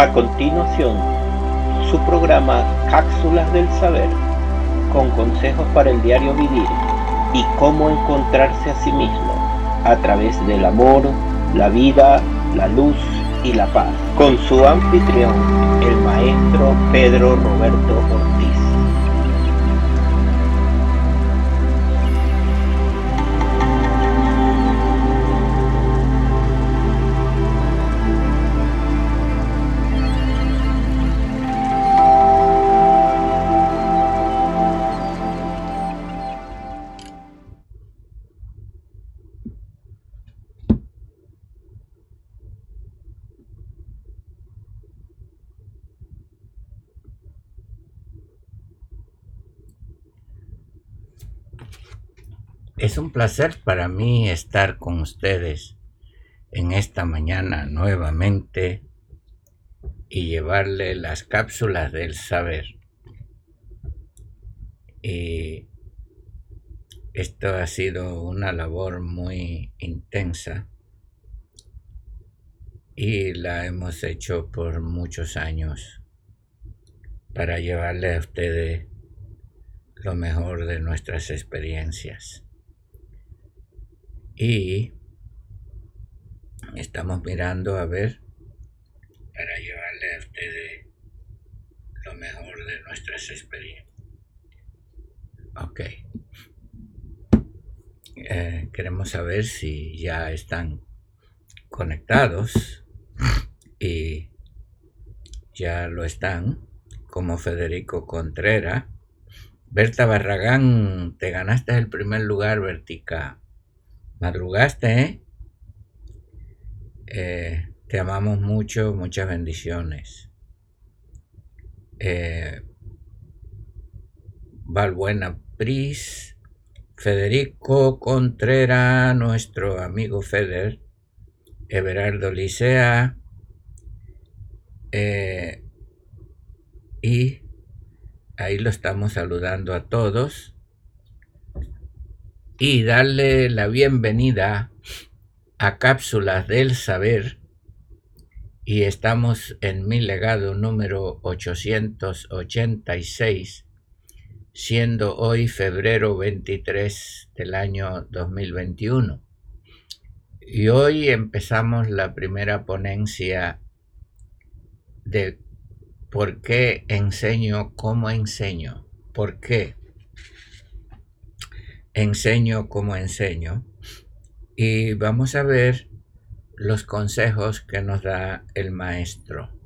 A continuación, su programa Cápsulas del Saber, con consejos para el diario vivir y cómo encontrarse a sí mismo a través del amor, la vida, la luz y la paz. Con su anfitrión, el maestro Pedro Roberto Ortiz. Es un placer para mí estar con ustedes en esta mañana nuevamente y llevarle las cápsulas del saber. Y esto ha sido una labor muy intensa y la hemos hecho por muchos años para llevarle a ustedes lo mejor de nuestras experiencias. Y estamos mirando a ver para llevarle a ustedes lo mejor de nuestras experiencias. Ok. Eh, queremos saber si ya están conectados y ya lo están, como Federico Contreras. Berta Barragán, te ganaste el primer lugar, Vertica. Madrugaste, ¿eh? ¿eh? te amamos mucho, muchas bendiciones. Eh, Valbuena Pris, Federico Contreras, nuestro amigo Feder, Everardo Licea, eh, y ahí lo estamos saludando a todos y darle la bienvenida a Cápsulas del Saber y estamos en mi legado número 886, siendo hoy febrero 23 del año 2021. Y hoy empezamos la primera ponencia de por qué enseño, cómo enseño, por qué enseño como enseño y vamos a ver los consejos que nos da el maestro.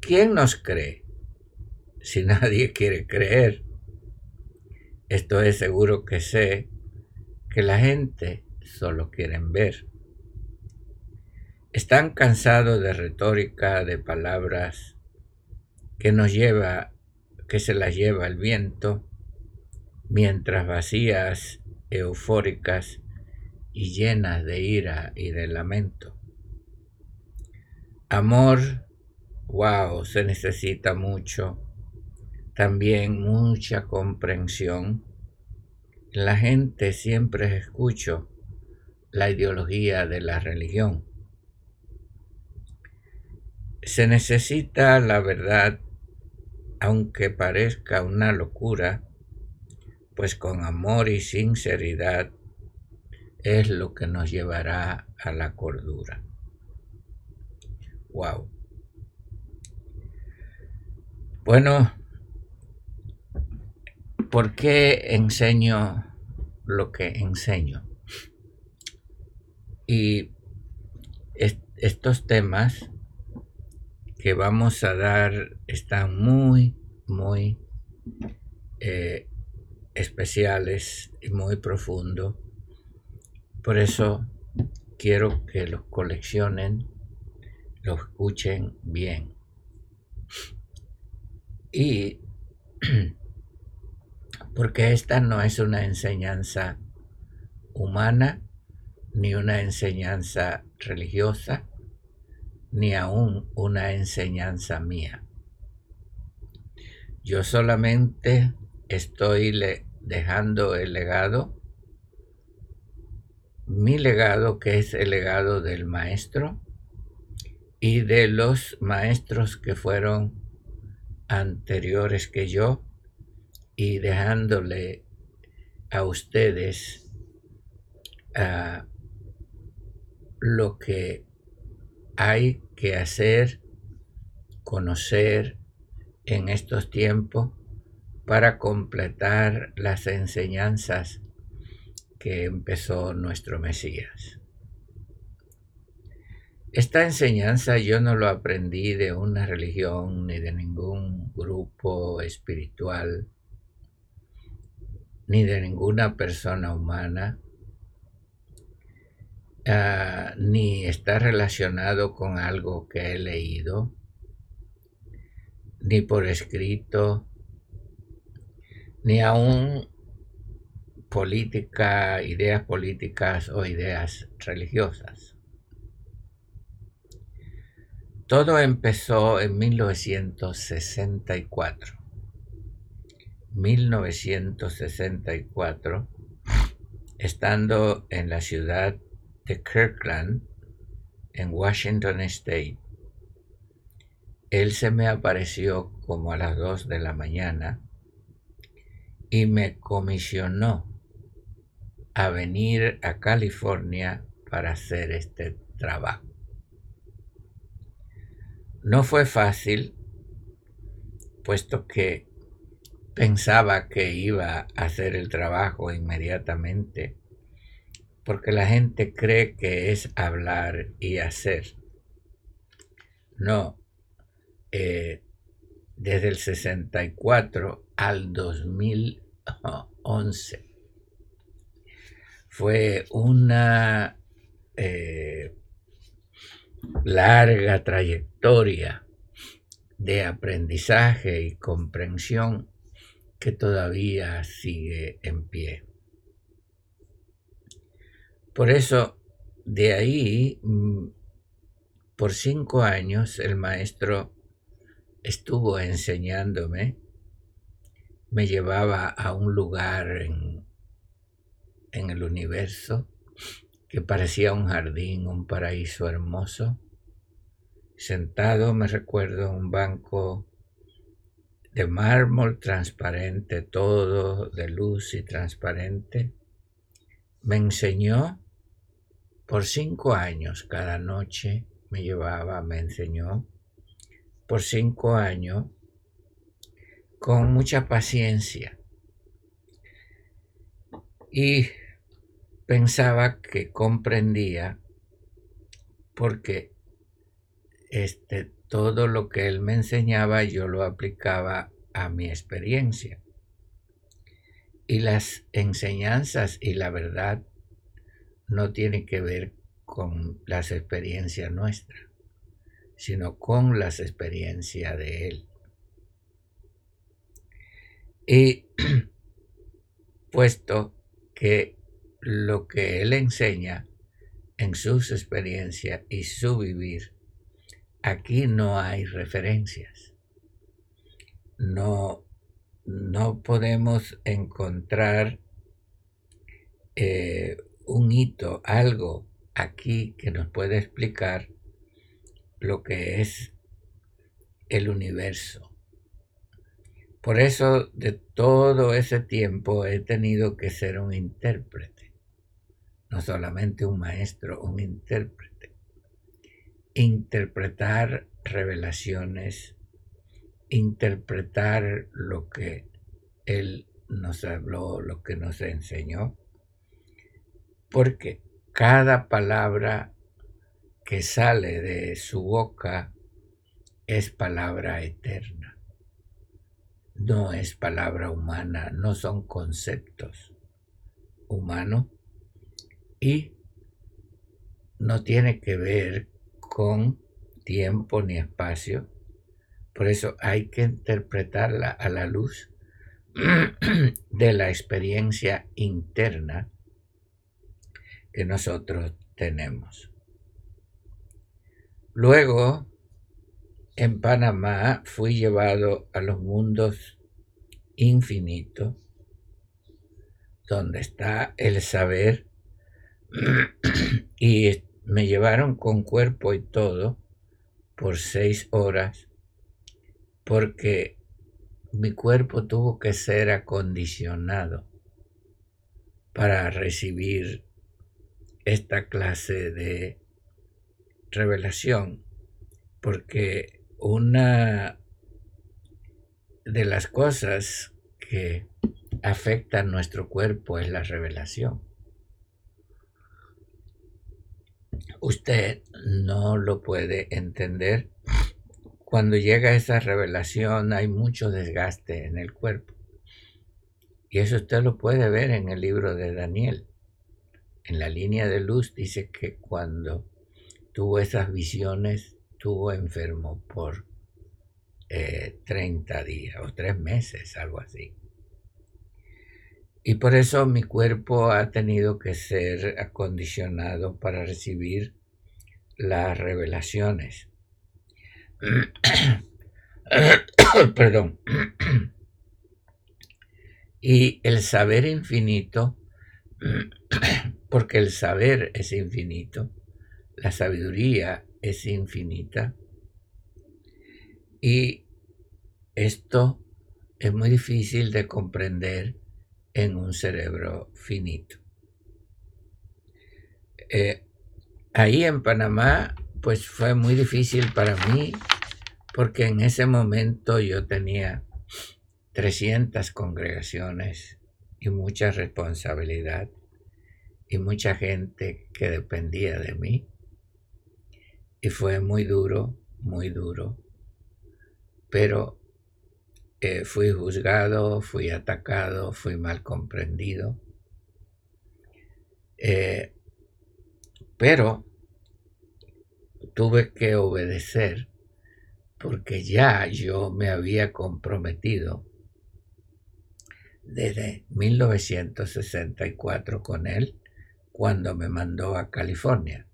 ¿Quién nos cree? Si nadie quiere creer, esto es seguro que sé que la gente solo quieren ver. Están cansados de retórica, de palabras que nos lleva, que se las lleva el viento mientras vacías, eufóricas y llenas de ira y de lamento. Amor, wow, se necesita mucho, también mucha comprensión. La gente siempre escucho la ideología de la religión. Se necesita la verdad, aunque parezca una locura, pues con amor y sinceridad es lo que nos llevará a la cordura. Wow. Bueno, ¿por qué enseño lo que enseño? Y estos temas que vamos a dar están muy, muy eh, especiales y muy profundo. Por eso quiero que los coleccionen, lo escuchen bien. Y porque esta no es una enseñanza humana, ni una enseñanza religiosa, ni aún una enseñanza mía. Yo solamente estoy dejando el legado, mi legado que es el legado del maestro, y de los maestros que fueron anteriores que yo y dejándole a ustedes uh, lo que hay que hacer, conocer en estos tiempos para completar las enseñanzas que empezó nuestro Mesías. Esta enseñanza yo no lo aprendí de una religión ni de ningún grupo espiritual ni de ninguna persona humana, uh, ni está relacionado con algo que he leído, ni por escrito, ni aún política, ideas políticas o ideas religiosas. Todo empezó en 1964. 1964, estando en la ciudad de Kirkland, en Washington State, él se me apareció como a las 2 de la mañana y me comisionó a venir a California para hacer este trabajo. No fue fácil, puesto que pensaba que iba a hacer el trabajo inmediatamente, porque la gente cree que es hablar y hacer. No, eh, desde el 64 al 2011 fue una eh, larga trayectoria de aprendizaje y comprensión que todavía sigue en pie. Por eso, de ahí, mm, por cinco años, el maestro estuvo enseñándome, me llevaba a un lugar en, en el universo que parecía un jardín, un paraíso hermoso. Sentado, me recuerdo, un banco de mármol transparente, todo de luz y transparente, me enseñó por cinco años cada noche, me llevaba, me enseñó por cinco años con mucha paciencia. Y pensaba que comprendía porque este todo lo que él me enseñaba yo lo aplicaba a mi experiencia. Y las enseñanzas y la verdad no tienen que ver con las experiencias nuestras, sino con las experiencias de él. Y puesto que lo que él enseña en sus experiencias y su vivir aquí no hay referencias. No, no podemos encontrar eh, un hito, algo aquí que nos pueda explicar lo que es el universo. Por eso de todo ese tiempo he tenido que ser un intérprete, no solamente un maestro, un intérprete. Interpretar revelaciones, interpretar lo que Él nos habló, lo que nos enseñó, porque cada palabra que sale de su boca es palabra eterna, no es palabra humana, no son conceptos humanos y no tiene que ver con tiempo ni espacio. Por eso hay que interpretarla a la luz de la experiencia interna que nosotros tenemos. Luego, en Panamá fui llevado a los mundos infinitos, donde está el saber y me llevaron con cuerpo y todo por seis horas porque mi cuerpo tuvo que ser acondicionado para recibir esta clase de revelación, porque una de las cosas que afectan nuestro cuerpo es la revelación. Usted no lo puede entender cuando llega esa revelación hay mucho desgaste en el cuerpo. Y eso usted lo puede ver en el libro de Daniel. En la línea de luz dice que cuando tuvo esas visiones, tuvo enfermo por 30 eh, días o tres meses, algo así. Y por eso mi cuerpo ha tenido que ser acondicionado para recibir las revelaciones. Perdón. y el saber infinito, porque el saber es infinito, la sabiduría es infinita, y esto es muy difícil de comprender en un cerebro finito. Eh, ahí en Panamá, pues fue muy difícil para mí porque en ese momento yo tenía 300 congregaciones y mucha responsabilidad y mucha gente que dependía de mí. Y fue muy duro, muy duro. Pero eh, fui juzgado, fui atacado, fui mal comprendido. Eh, pero tuve que obedecer porque ya yo me había comprometido desde 1964 con él cuando me mandó a California.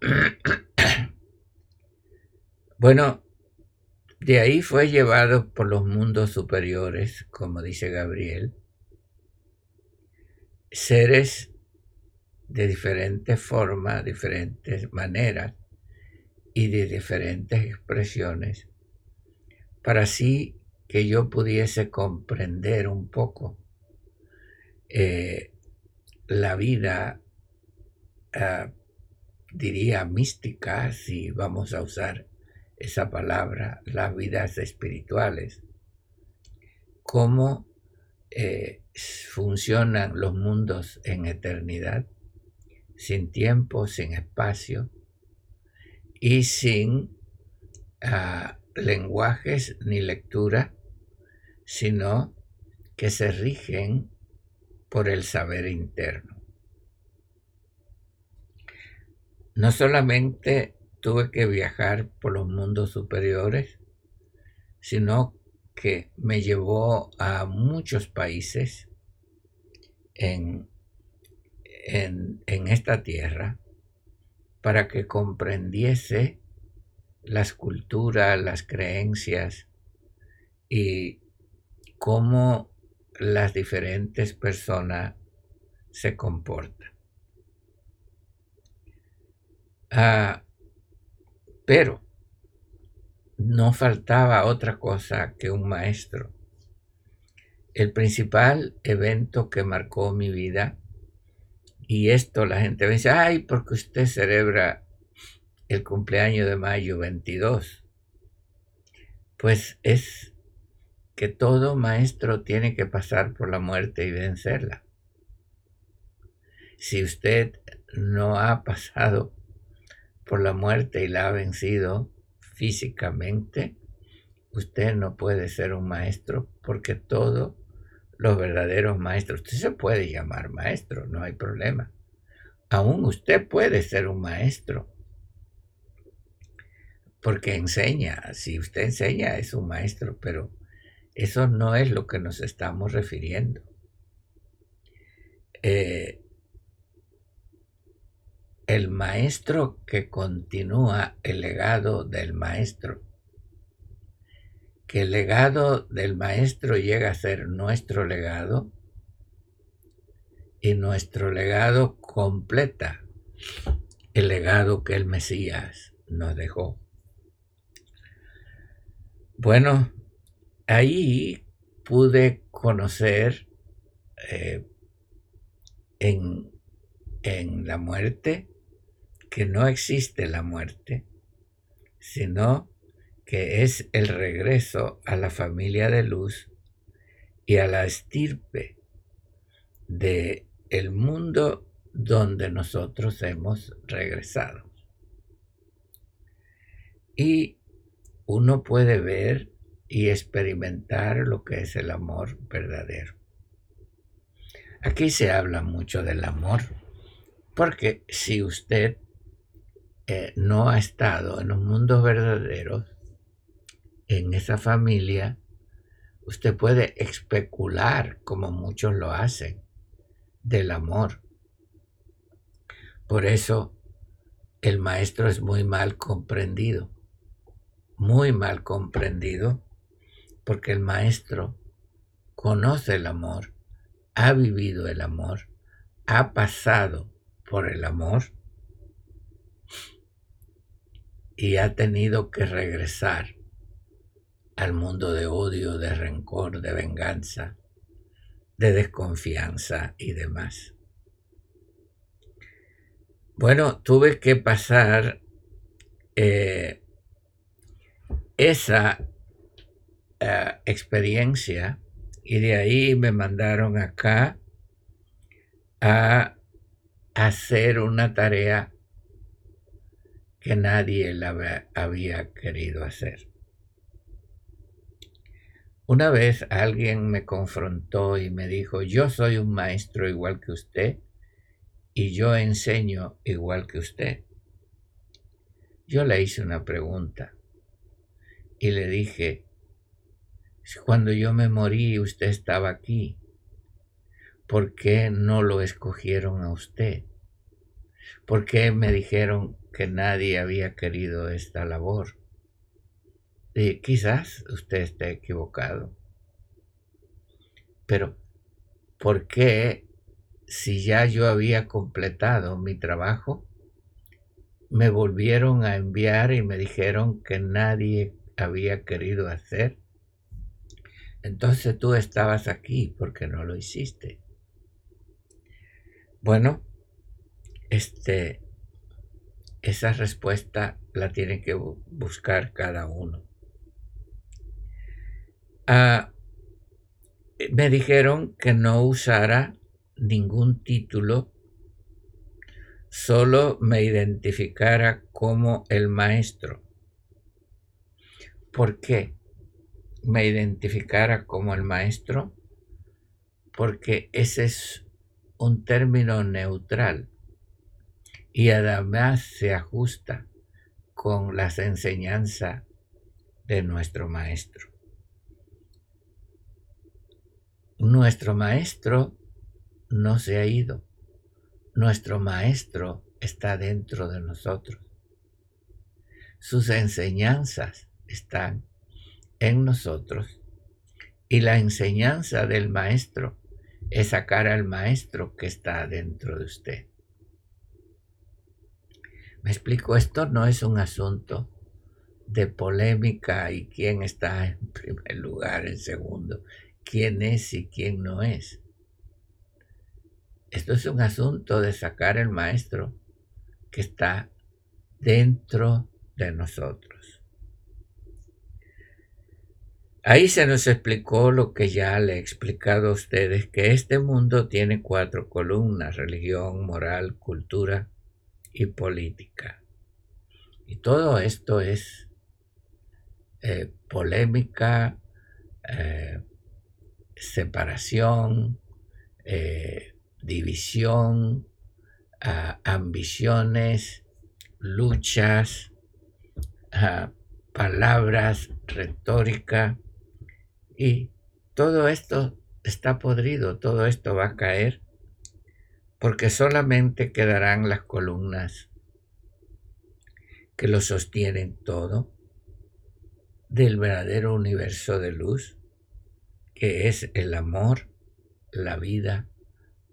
bueno, de ahí fue llevado por los mundos superiores, como dice Gabriel, seres de diferentes formas, diferentes maneras, y de diferentes expresiones, para así que yo pudiese comprender un poco eh, la vida, ah, diría mística, si vamos a usar esa palabra, las vidas espirituales, cómo eh, funcionan los mundos en eternidad, sin tiempo, sin espacio, y sin ah, lenguajes ni lectura, sino que se rigen por el saber interno. No solamente tuve que viajar por los mundos superiores, sino que me llevó a muchos países en, en, esta tierra para que comprendiese las culturas, las creencias y cómo las diferentes personas se comportan. Ah, pero no faltaba otra cosa que un maestro. El principal evento que marcó mi vida y esto la gente me dice, ay, porque usted celebra el cumpleaños de mayo 22. Pues es que todo maestro tiene que pasar por la muerte y vencerla. Si usted no ha pasado por la muerte y la ha vencido físicamente, usted no puede ser un maestro porque todo los verdaderos maestros. Usted se puede llamar maestro, no hay problema. Aún usted puede ser un maestro. Porque enseña, si usted enseña es un maestro, pero eso no es lo que nos estamos refiriendo. Eh, el maestro que continúa el legado del maestro que el legado del maestro llega a ser nuestro legado y nuestro legado completa el legado que el Mesías nos dejó. Bueno, ahí pude conocer eh, en, en la muerte que no existe la muerte, sino que es el regreso a la familia de luz y a la estirpe de el mundo donde nosotros hemos regresado. Y uno puede ver y experimentar lo que es el amor verdadero. Aquí se habla mucho del amor, porque si usted no ha estado en un mundo verdadero, en esa familia, usted puede especular, como muchos lo hacen, del amor. Por eso el maestro es muy mal comprendido, muy mal comprendido, porque el maestro conoce el amor, ha vivido el amor, ha pasado por el amor y ha tenido que regresar al mundo de odio, de rencor, de venganza, de desconfianza y demás. Bueno, tuve que pasar eh, esa eh, experiencia y de ahí me mandaron acá a hacer una tarea que nadie la había querido hacer. Una vez alguien me confrontó y me dijo, yo soy un maestro igual que usted y yo enseño igual que usted. Yo le hice una pregunta y le dije, cuando yo me morí usted estaba aquí, ¿por qué no lo escogieron a usted? ¿Por qué me dijeron que nadie había querido esta labor? Y quizás usted esté equivocado. Pero, ¿por qué si ya yo había completado mi trabajo, me volvieron a enviar y me dijeron que nadie había querido hacer? Entonces tú estabas aquí porque no lo hiciste. Bueno, este, esa respuesta la tiene que buscar cada uno. Ah, me dijeron que no usara ningún título, solo me identificara como el maestro. ¿Por qué me identificara como el maestro? Porque ese es un término neutral y además se ajusta con las enseñanzas de nuestro maestro. Nuestro maestro no se ha ido. Nuestro maestro está dentro de nosotros. Sus enseñanzas están en nosotros y la enseñanza del maestro es sacar al maestro que está dentro de usted. Me explico, esto no es un asunto de polémica y quién está en primer lugar, en segundo quién es y quién no es. Esto es un asunto de sacar el maestro que está dentro de nosotros. Ahí se nos explicó lo que ya le he explicado a ustedes, que este mundo tiene cuatro columnas, religión, moral, cultura y política. Y todo esto es eh, polémica, eh, separación, eh, división, ambiciones, luchas, palabras, retórica, y todo esto está podrido, todo esto va a caer, porque solamente quedarán las columnas que lo sostienen todo del verdadero universo de luz que es el amor, la vida,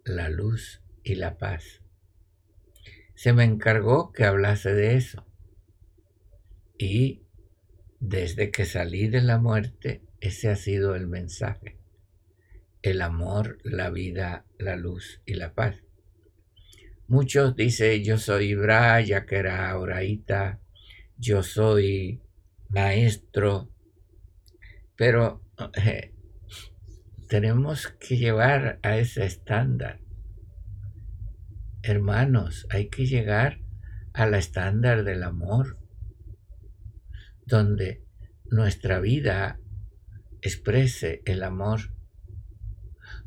la luz y la paz. Se me encargó que hablase de eso y desde que salí de la muerte, ese ha sido el mensaje. El amor, la vida, la luz y la paz. Muchos dicen, yo soy Ibra, ya que era Oraita, yo soy maestro, pero eh, tenemos que llevar a ese estándar. Hermanos, hay que llegar al estándar del amor, donde nuestra vida exprese el amor,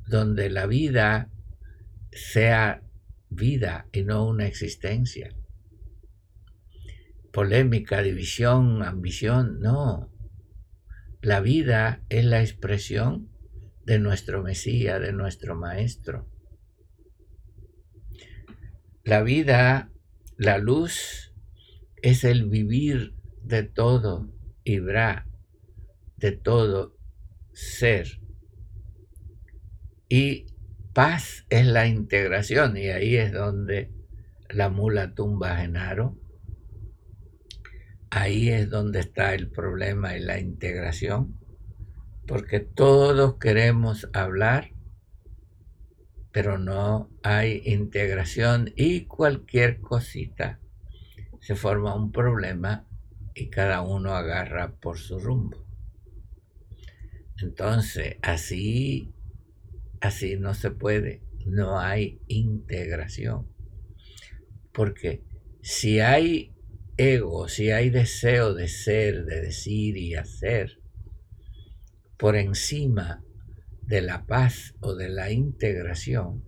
donde la vida sea vida y no una existencia. Polémica, división, ambición, no. La vida es la expresión de nuestro Mesías, de nuestro Maestro. La vida, la luz, es el vivir de todo, Ibra, de todo ser. Y paz es la integración, y ahí es donde la mula tumba a Genaro. Ahí es donde está el problema y la integración porque todos queremos hablar, pero no hay integración y cualquier cosita se forma un problema y cada uno agarra por su rumbo. Entonces, así, así no se puede, no hay integración. Porque si hay ego, si hay deseo de ser, de decir y hacer, por encima de la paz o de la integración,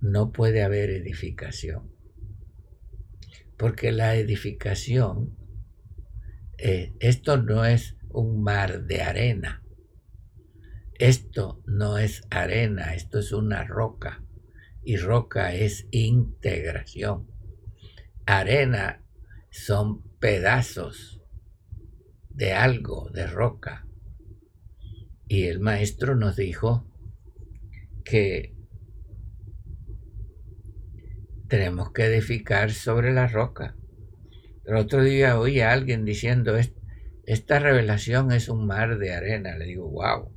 no puede haber edificación. Porque la edificación, eh, esto no es un mar de arena. Esto no es arena, esto es una roca. Y roca es integración. Arena son pedazos de algo, de roca. Y el maestro nos dijo que tenemos que edificar sobre la roca. El otro día oí a alguien diciendo, esta revelación es un mar de arena. Le digo, wow,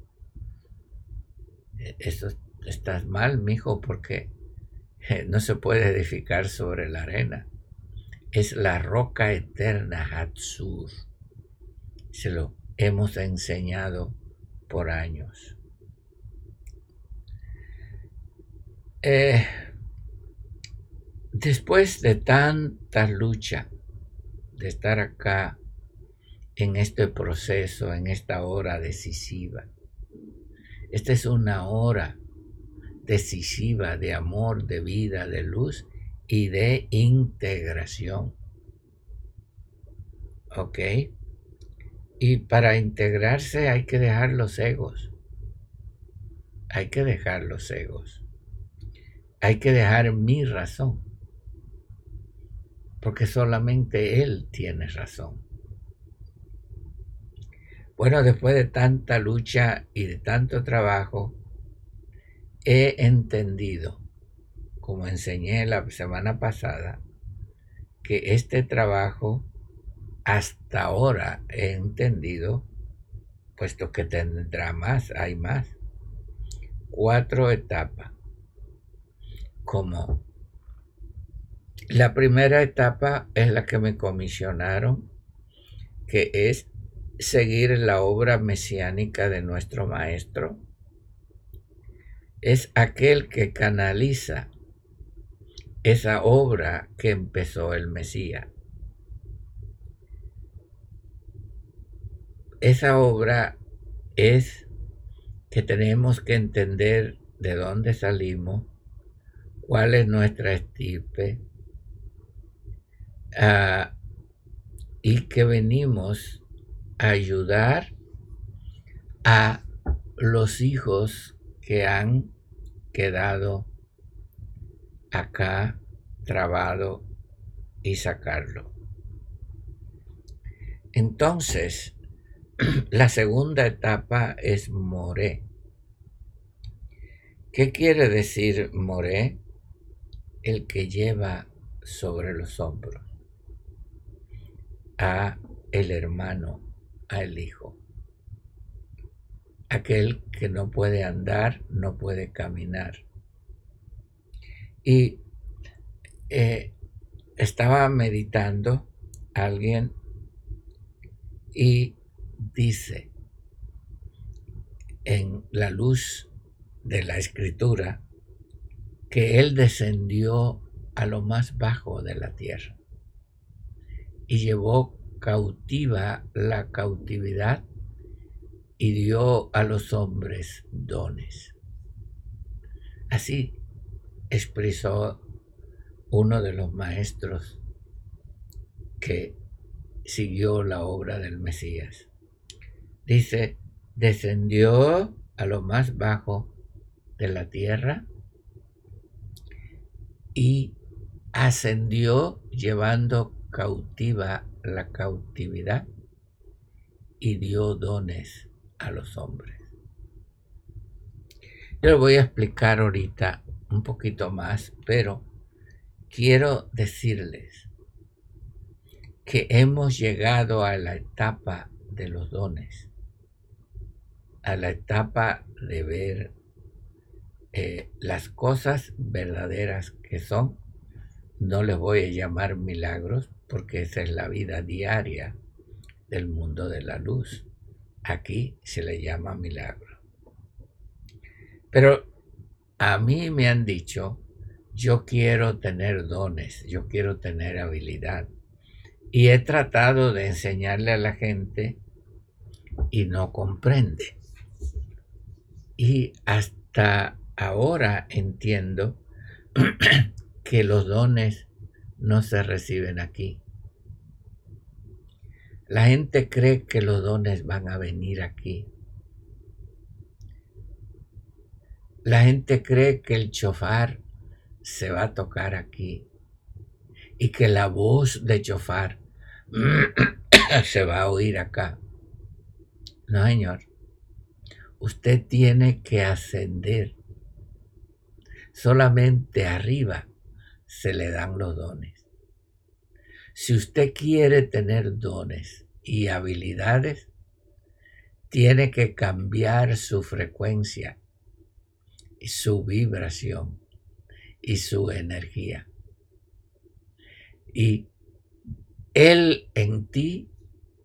eso estás mal, mijo, porque eh, no se puede edificar sobre la arena. Es la roca eterna, Hatsur. Se lo hemos enseñado por años. Eh, después de tanta lucha, de estar acá en este proceso, en esta hora decisiva, esta es una hora decisiva de amor, de vida, de luz y de integración. ¿Ok? Y para integrarse hay que dejar los egos. Hay que dejar los egos. Hay que dejar mi razón. Porque solamente Él tiene razón. Bueno, después de tanta lucha y de tanto trabajo, he entendido, como enseñé la semana pasada, que este trabajo hasta ahora he entendido, puesto que tendrá más, hay más, cuatro etapas. Como la primera etapa es la que me comisionaron, que es seguir la obra mesiánica de nuestro Maestro. Es aquel que canaliza esa obra que empezó el Mesías. esa obra es que tenemos que entender de dónde salimos, cuál es nuestra estipe, ah, y que venimos ayudar a los hijos que han quedado acá trabado y sacarlo. Entonces, la segunda etapa es moré. ¿Qué quiere decir moré? El que lleva sobre los hombros a el hermano al hijo. Aquel que no puede andar, no puede caminar. Y eh, estaba meditando alguien y dice, en la luz de la escritura, que Él descendió a lo más bajo de la tierra y llevó cautiva la cautividad y dio a los hombres dones. Así expresó uno de los maestros que siguió la obra del Mesías. Dice, descendió a lo más bajo de la tierra y ascendió llevando cautiva la cautividad y dio dones a los hombres. Yo lo voy a explicar ahorita un poquito más, pero quiero decirles que hemos llegado a la etapa de los dones, a la etapa de ver eh, las cosas verdaderas que son. No les voy a llamar milagros porque esa es la vida diaria del mundo de la luz. Aquí se le llama milagro. Pero a mí me han dicho, yo quiero tener dones, yo quiero tener habilidad. Y he tratado de enseñarle a la gente y no comprende. Y hasta ahora entiendo que los dones no se reciben aquí. La gente cree que los dones van a venir aquí. La gente cree que el chofar se va a tocar aquí y que la voz de chofar se va a oír acá. No, señor. Usted tiene que ascender. Solamente arriba se le dan los dones. Si usted quiere tener dones y habilidades, tiene que cambiar su frecuencia y su vibración y su energía. Y Él en ti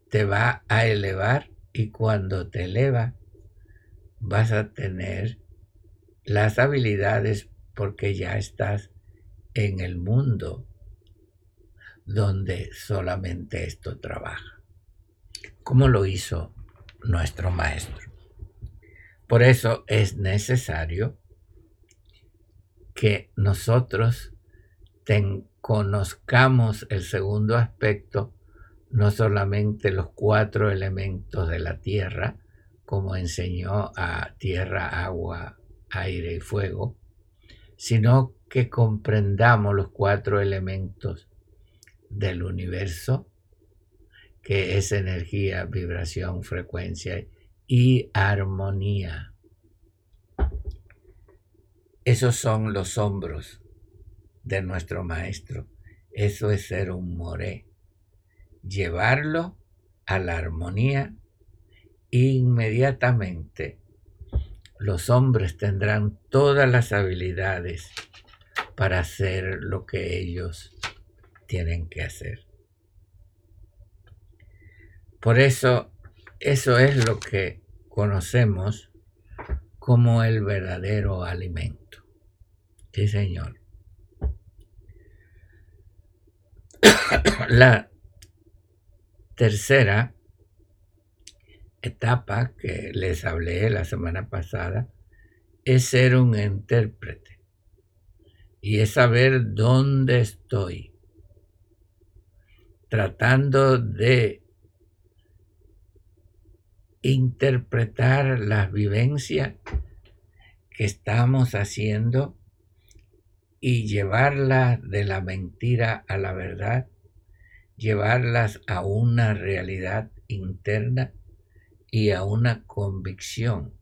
te va a elevar y cuando te eleva vas a tener las habilidades porque ya estás en el mundo donde solamente esto trabaja, como lo hizo nuestro maestro. Por eso es necesario que nosotros conozcamos el segundo aspecto, no solamente los cuatro elementos de la tierra, como enseñó a tierra, agua, aire y fuego, sino que comprendamos los cuatro elementos del universo, que es energía, vibración, frecuencia y armonía. Esos son los hombros de nuestro maestro. Eso es ser un moré. Llevarlo a la armonía inmediatamente los hombres tendrán todas las habilidades para hacer lo que ellos tienen que hacer. Por eso, eso es lo que conocemos como el verdadero alimento. Sí, Señor. La tercera etapa que les hablé la semana pasada es ser un intérprete. Y es saber dónde estoy, tratando de interpretar las vivencias que estamos haciendo y llevarlas de la mentira a la verdad, llevarlas a una realidad interna y a una convicción,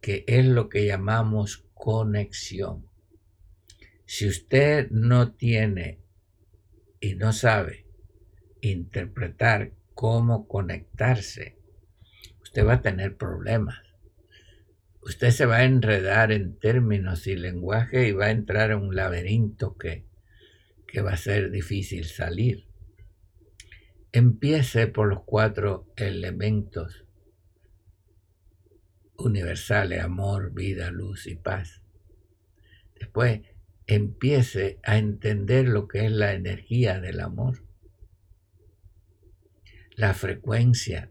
que es lo que llamamos conexión. Si usted no tiene y no sabe interpretar cómo conectarse, usted va a tener problemas. Usted se va a enredar en términos y lenguaje y va a entrar en un laberinto que, que va a ser difícil salir. Empiece por los cuatro elementos universales, amor, vida, luz y paz. Después empiece a entender lo que es la energía del amor, la frecuencia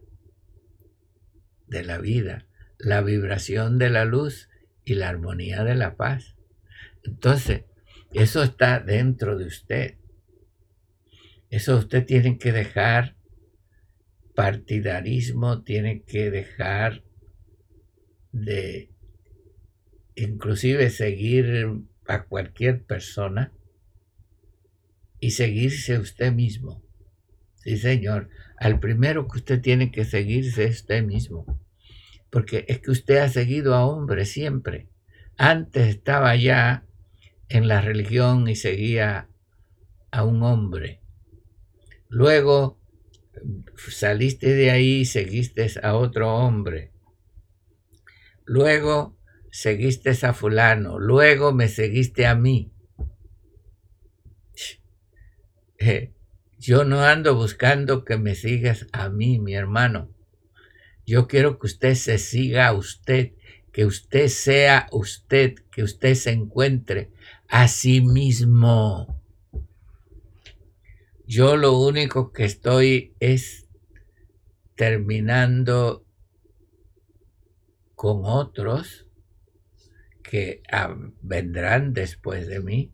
de la vida, la vibración de la luz y la armonía de la paz. Entonces, eso está dentro de usted. Eso usted tiene que dejar partidarismo, tiene que dejar de inclusive seguir a cualquier persona y seguirse usted mismo. Sí, señor. Al primero que usted tiene que seguirse es usted mismo. Porque es que usted ha seguido a hombres siempre. Antes estaba ya en la religión y seguía a un hombre. Luego saliste de ahí y seguiste a otro hombre. Luego seguiste a fulano, luego me seguiste a mí. Eh, yo no ando buscando que me sigas a mí, mi hermano. Yo quiero que usted se siga a usted, que usted sea usted, que usted se encuentre a sí mismo. Yo lo único que estoy es terminando con otros que vendrán después de mí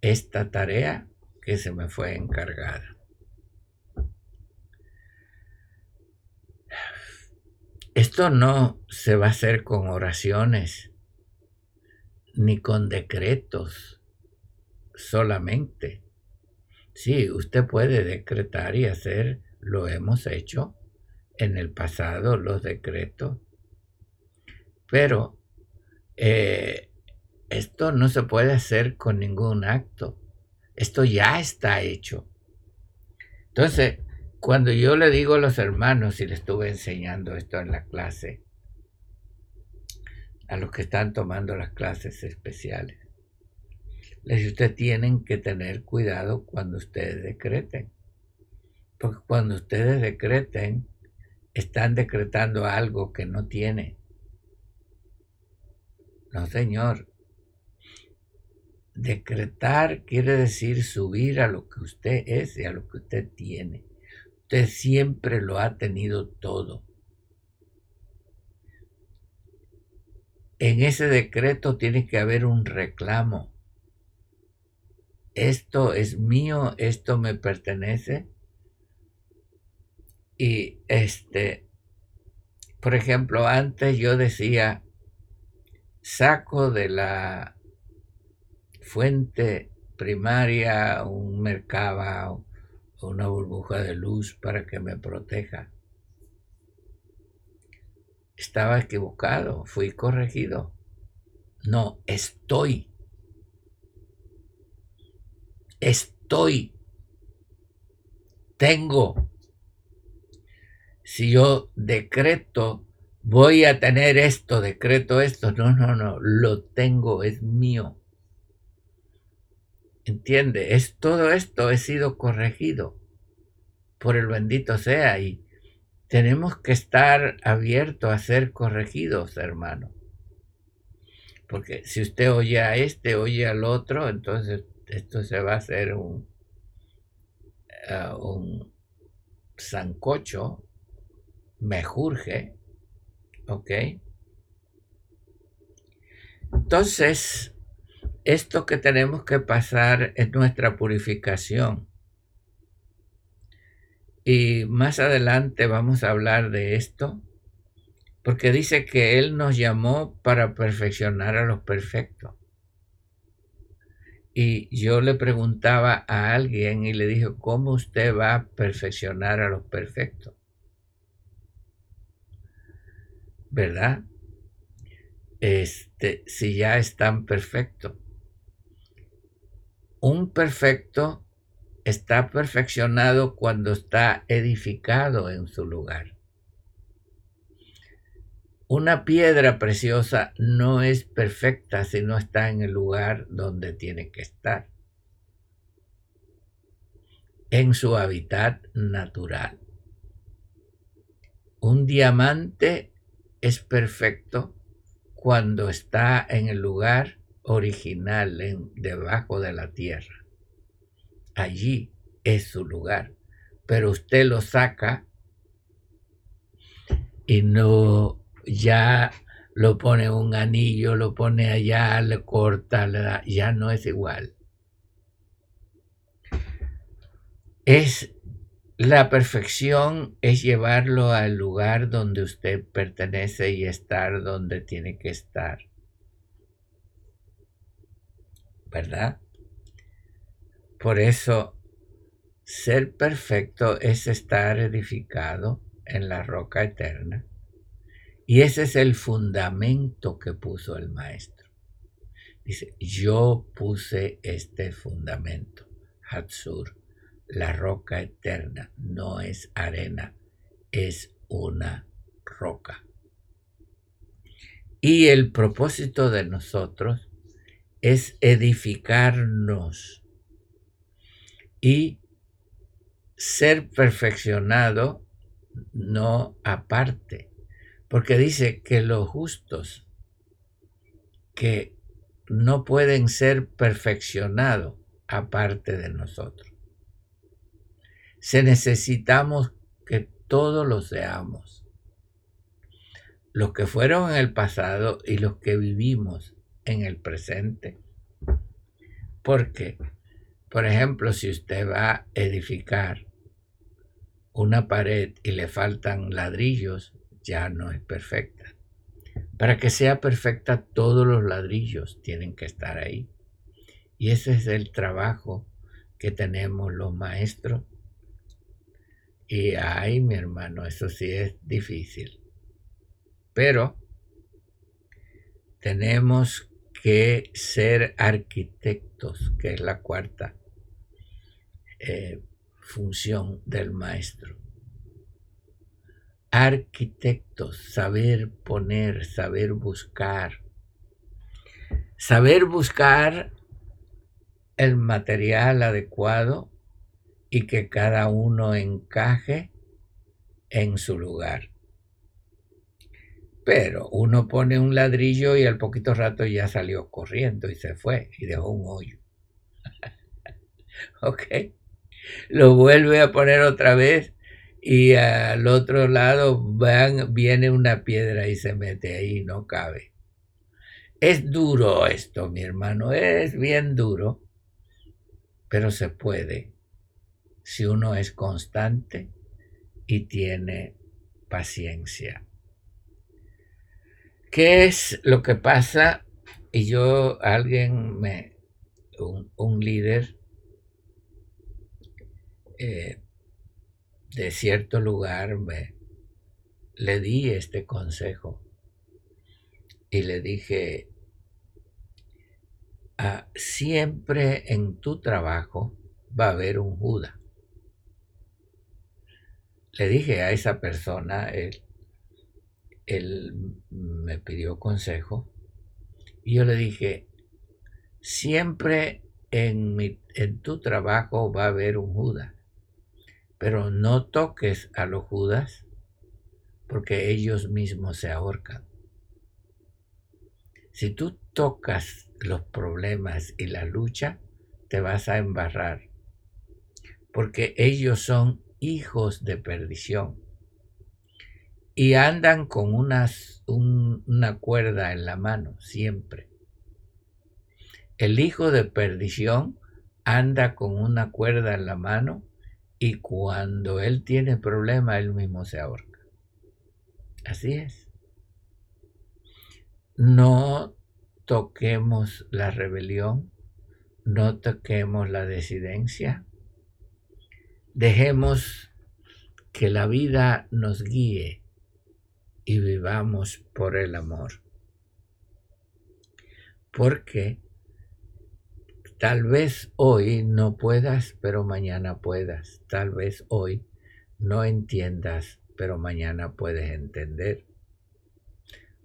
esta tarea que se me fue encargada. Esto no se va a hacer con oraciones ni con decretos solamente. Sí, usted puede decretar y hacer, lo hemos hecho en el pasado, los decretos, pero eh, esto no se puede hacer con ningún acto. Esto ya está hecho. Entonces, cuando yo le digo a los hermanos, y le estuve enseñando esto en la clase, a los que están tomando las clases especiales, les digo, ustedes tienen que tener cuidado cuando ustedes decreten. Porque cuando ustedes decreten, están decretando algo que no tiene. No, Señor. Decretar quiere decir subir a lo que usted es y a lo que usted tiene. Usted siempre lo ha tenido todo. En ese decreto tiene que haber un reclamo. Esto es mío, esto me pertenece. Y este, por ejemplo, antes yo decía, saco de la fuente primaria un mercaba o una burbuja de luz para que me proteja. Estaba equivocado, fui corregido. No, estoy. Estoy. Tengo. Si yo decreto voy a tener esto, decreto esto. No, no, no, lo tengo, es mío. ¿Entiende? Es todo esto he sido corregido por el bendito sea y tenemos que estar abiertos a ser corregidos, hermano. Porque si usted oye a este, oye al otro, entonces esto se va a hacer un, uh, un sancocho, ¿Ok? Entonces, esto que tenemos que pasar es nuestra purificación. Y más adelante vamos a hablar de esto, porque dice que Él nos llamó para perfeccionar a los perfectos. Y yo le preguntaba a alguien y le dije, ¿cómo usted va a perfeccionar a los perfectos? ¿verdad? Este, si ya están perfectos. Un perfecto está perfeccionado cuando está edificado en su lugar. Una piedra preciosa no es perfecta si no está en el lugar donde tiene que estar, en su hábitat natural. Un diamante es perfecto cuando está en el lugar original, en, debajo de la tierra. Allí es su lugar. Pero usted lo saca y no ya lo pone un anillo, lo pone allá, le corta, le da, ya no es igual. Es la perfección es llevarlo al lugar donde usted pertenece y estar donde tiene que estar. ¿Verdad? Por eso, ser perfecto es estar edificado en la roca eterna. Y ese es el fundamento que puso el maestro. Dice, yo puse este fundamento, Hatsur la roca eterna no es arena, es una roca. Y el propósito de nosotros es edificarnos y ser perfeccionado no aparte, porque dice que los justos que no pueden ser perfeccionados aparte de nosotros. Se necesitamos que todos lo seamos. Los que fueron en el pasado y los que vivimos en el presente. Porque, por ejemplo, si usted va a edificar una pared y le faltan ladrillos, ya no es perfecta. Para que sea perfecta, todos los ladrillos tienen que estar ahí. Y ese es el trabajo que tenemos los maestros y ay, mi hermano, eso sí es difícil. Pero tenemos que ser arquitectos, que es la cuarta eh, función del maestro. Arquitectos, saber poner, saber buscar. Saber buscar el material adecuado y que cada uno encaje en su lugar. Pero uno pone un ladrillo y al poquito rato ya salió corriendo y se fue y dejó un hoyo. ok. Lo vuelve a poner otra vez y al otro lado van, viene una piedra y se mete ahí, no cabe. Es duro esto, mi hermano, es bien duro, pero se puede si uno es constante y tiene paciencia. ¿Qué es lo que pasa? Y yo, alguien me, un, líder eh, de cierto lugar me le di este consejo y le dije, ah, siempre en tu trabajo va a haber un Judas le dije a esa persona, él, él me pidió consejo y yo le dije, siempre en, en tu trabajo va a haber un Judas, pero no toques a los Judas porque ellos mismos se ahorcan. Si tú tocas los problemas y la lucha, te vas a embarrar, porque ellos son hijos de perdición y andan con unas, una cuerda en la mano siempre. El hijo de perdición anda con una cuerda en la mano y cuando él tiene problema, él mismo se ahorca. Así es. No toquemos la rebelión, no toquemos la desidencia, Dejemos que la vida nos guíe y vivamos por el amor. Porque tal vez hoy no puedas, pero mañana puedas. Tal vez hoy no entiendas, pero mañana puedes entender.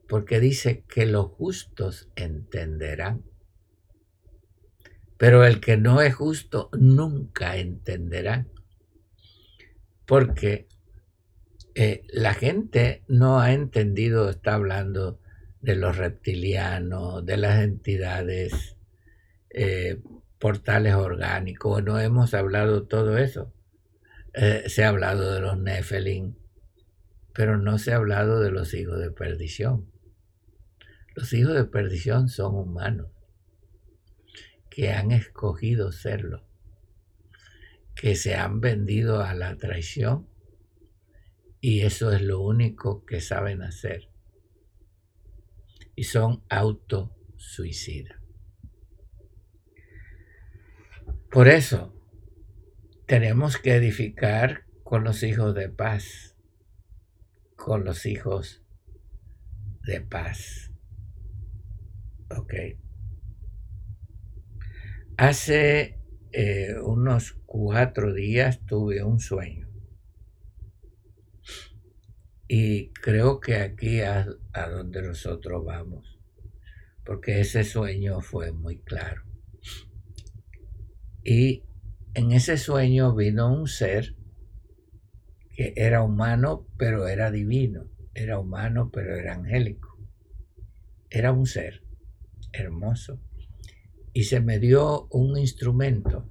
Porque dice que los justos entenderán. Pero el que no es justo nunca entenderá. Porque eh, la gente no ha entendido, está hablando de los reptilianos, de las entidades eh, portales orgánicos. No hemos hablado todo eso. Eh, se ha hablado de los Nephilim, pero no se ha hablado de los hijos de perdición. Los hijos de perdición son humanos que han escogido serlo, que se han vendido a la traición y eso es lo único que saben hacer. Y son autosuicidas. Por eso tenemos que edificar con los hijos de paz, con los hijos de paz. Ok. Hace eh, unos cuatro días tuve un sueño. Y creo que aquí a, a donde nosotros vamos, porque ese sueño fue muy claro. Y en ese sueño vino un ser que era humano, pero era divino. Era humano, pero era angélico. Era un ser hermoso y se me dio un instrumento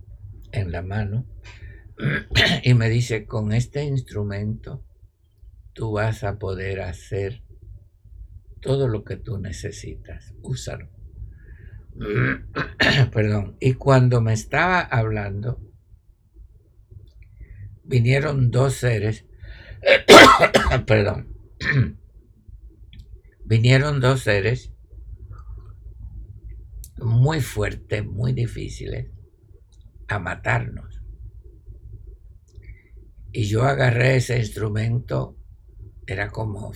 en la mano y me dice, con este instrumento tú vas a poder hacer todo lo que tú necesitas, úsalo. Perdón, y cuando me estaba hablando, vinieron dos seres, perdón, vinieron dos seres muy fuertes, muy difíciles, a matarnos. Y yo agarré ese instrumento, era como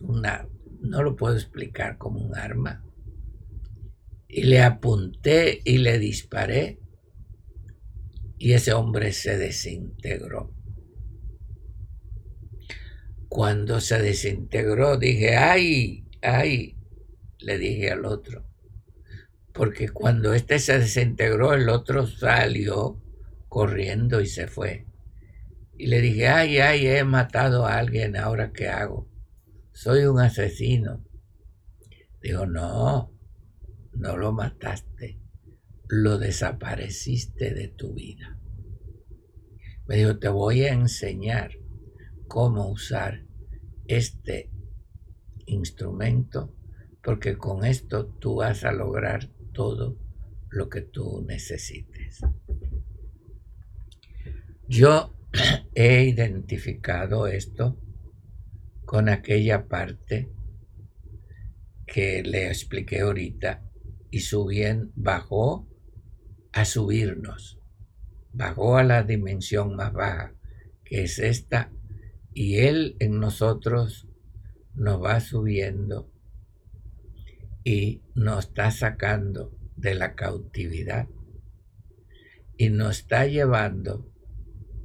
una, no lo puedo explicar, como un arma. Y le apunté y le disparé y ese hombre se desintegró. Cuando se desintegró dije, ay, ay, le dije al otro. Porque cuando este se desintegró, el otro salió corriendo y se fue. Y le dije, ay, ay, he matado a alguien, ahora qué hago. Soy un asesino. Dijo, no, no lo mataste, lo desapareciste de tu vida. Me dijo, te voy a enseñar cómo usar este instrumento porque con esto tú vas a lograr todo lo que tú necesites. Yo he identificado esto con aquella parte que le expliqué ahorita y subien bajó a subirnos, bajó a la dimensión más baja, que es esta, y él en nosotros nos va subiendo y nos está sacando de la cautividad y nos está llevando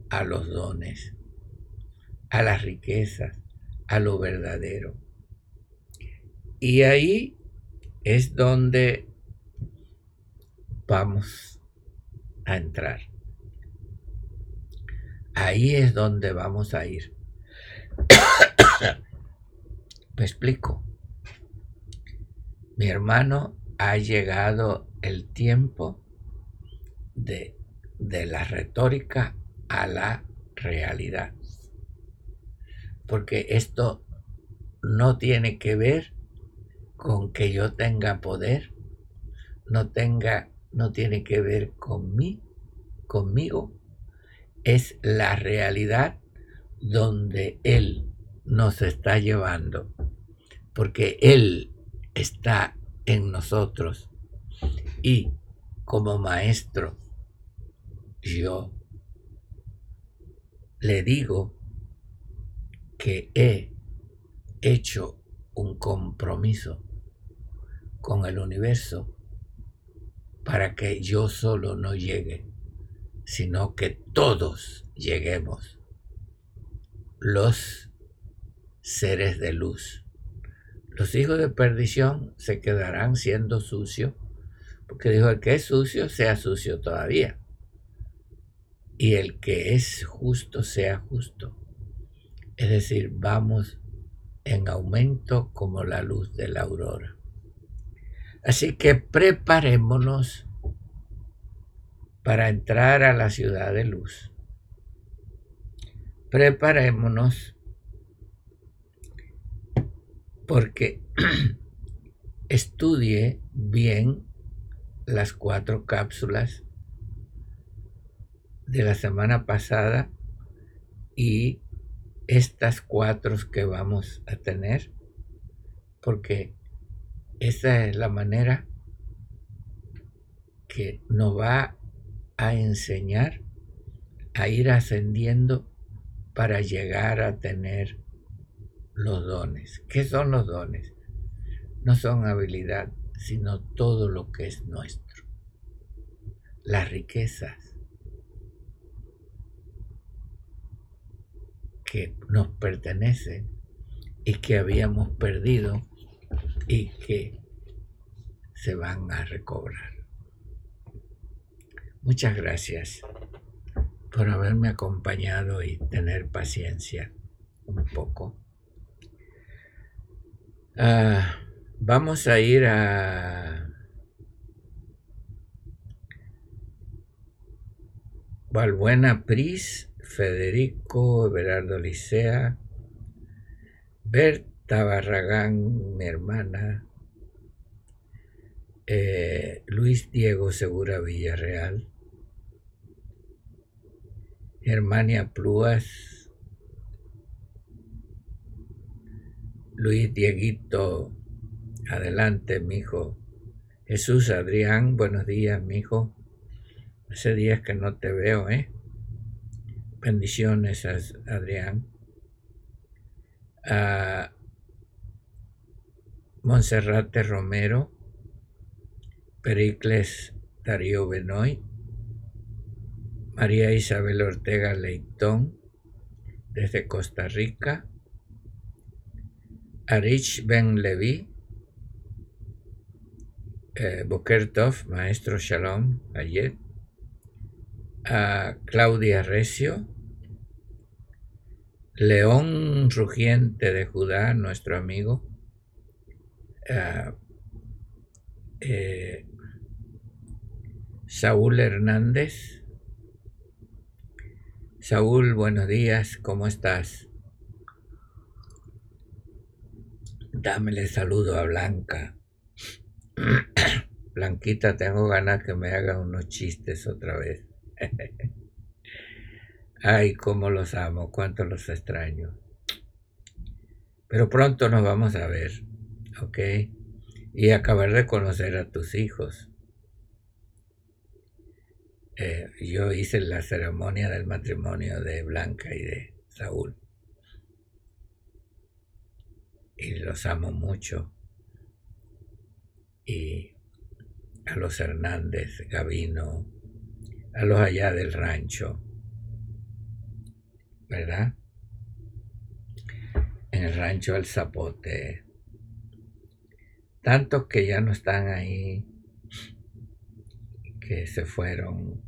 a los dones, a las riquezas, a lo verdadero. Y ahí es donde vamos a entrar. Ahí es donde vamos a ir. Me explico. Mi hermano, ha llegado el tiempo de, de la retórica a la realidad. Porque esto no tiene que ver con que yo tenga poder, no tenga, no tiene que ver con mí, conmigo. Es la realidad donde Él nos está llevando. Porque Él está en nosotros. Y como maestro, yo le digo que he hecho un compromiso con el universo para que yo solo no llegue, sino que todos lleguemos, los seres de luz. Los hijos de perdición se quedarán siendo sucios, porque dijo, el que es sucio sea sucio todavía, y el que es justo sea justo. Es decir, vamos en aumento como la luz de la aurora. Así que preparémonos para entrar a la ciudad de luz. Preparémonos porque estudie bien las cuatro cápsulas de la semana pasada y estas cuatro que vamos a tener, porque esa es la manera que nos va a enseñar a ir ascendiendo para llegar a tener los dones. ¿Qué son los dones? No son habilidad, sino todo lo que es nuestro. Las riquezas que nos pertenecen y que habíamos perdido y que se van a recobrar. Muchas gracias por haberme acompañado y tener paciencia un poco. Ah, vamos a ir a Valbuena Pris, Federico Everardo Licea, Berta Barragán, mi hermana, eh, Luis Diego Segura Villarreal, Germania Plúas, Luis Dieguito, adelante, mijo. Jesús Adrián, buenos días, mijo. Hace días que no te veo, ¿eh? Bendiciones, Adrián. A Monserrate Romero, Pericles Darío Benoy, María Isabel Ortega Leitón, desde Costa Rica, Arich Ben Levi, eh, Maestro Shalom, ayer, a Claudia Recio, León Rugiente de Judá, nuestro amigo, eh, Saúl Hernández. Saúl, buenos días, ¿cómo estás? Dámele saludo a Blanca. Blanquita, tengo ganas que me haga unos chistes otra vez. Ay, cómo los amo, cuánto los extraño. Pero pronto nos vamos a ver, ¿ok? Y acabar de conocer a tus hijos. Eh, yo hice la ceremonia del matrimonio de Blanca y de Saúl y los amo mucho. Y a los Hernández, Gavino, a los allá del rancho, ¿verdad? En el rancho El Zapote. Tantos que ya no están ahí, que se fueron,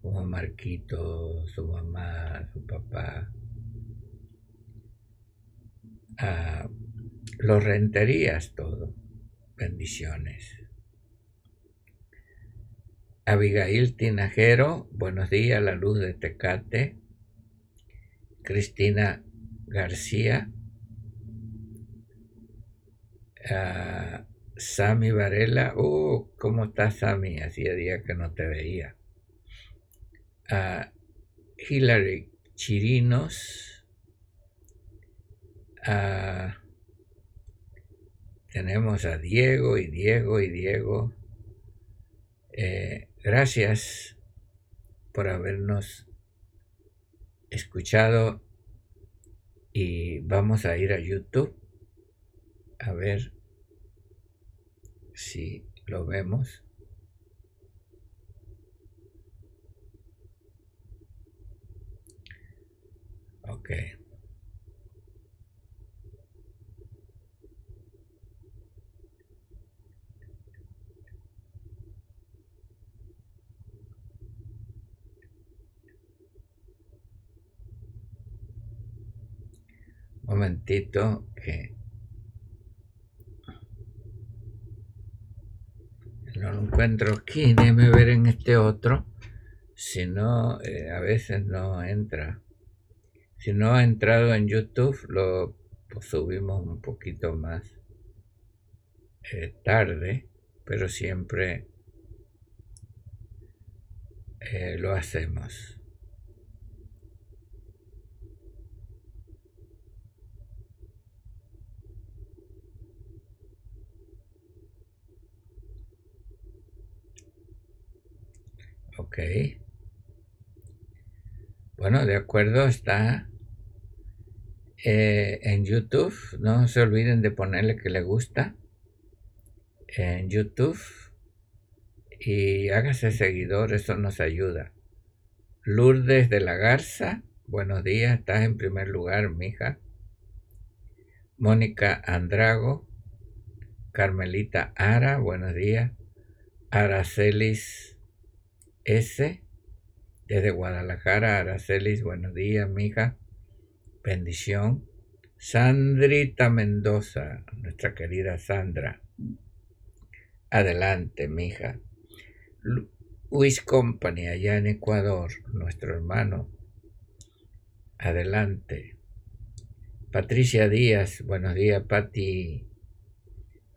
como Marquito, su mamá, su papá, Ah, lo renterías todo. Bendiciones. Abigail Tinajero, buenos días, la luz de Tecate. Cristina García. Uh, Sami Varela, uh, ¿cómo estás Sami? Hacía días que no te veía. Uh, Hilary Chirinos, tenemos a Diego y Diego y Diego. Eh, gracias por habernos escuchado y vamos a ir a YouTube a ver si lo vemos, ok. Momentito que encuentro aquí, déjeme ver en este otro, si no, eh, a veces no entra. Si no ha entrado en YouTube, lo subimos un poquito más eh, tarde, pero siempre eh, lo hacemos. Ok. Bueno, de acuerdo, está eh, en YouTube. No se olviden de ponerle que le gusta en YouTube y hágase seguidor, eso nos ayuda. Lourdes de la Garza, buenos días, estás en primer lugar, mija. Mónica Andrago, Carmelita Ara, buenos días. Aracelis S. Desde Guadalajara, Aracelis, buenos días, mija. Bendición. Sandrita Mendoza, nuestra querida Sandra. Adelante, mija. Luis Company, allá en Ecuador, nuestro hermano. Adelante. Patricia Díaz, buenos días, Patti.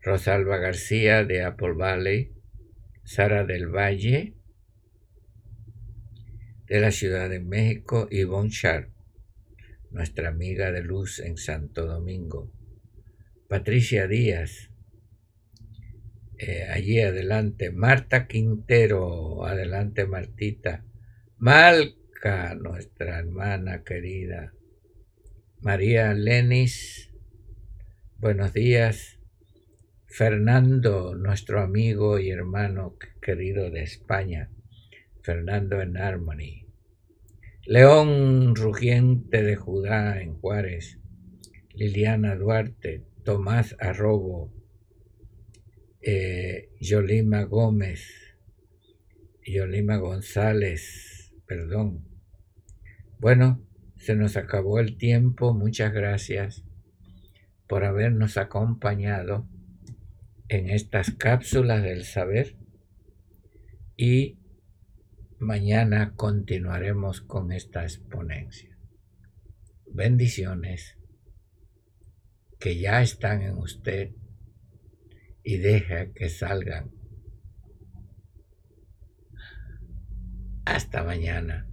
Rosalba García de Apple Valley. Sara del Valle de la Ciudad de México, Yvonne Sharp, nuestra amiga de luz en Santo Domingo. Patricia Díaz, eh, allí adelante. Marta Quintero, adelante Martita. Malca, nuestra hermana querida. María Lenis, buenos días. Fernando, nuestro amigo y hermano querido de España. Fernando en Harmony. León Rugiente de Judá en Juárez. Liliana Duarte, Tomás Arrobo, eh, Yolima Gómez, Yolima González, perdón. Bueno, se nos acabó el tiempo. Muchas gracias por habernos acompañado en estas cápsulas del saber y Mañana continuaremos con esta exponencia. Bendiciones que ya están en usted y deja que salgan. Hasta mañana.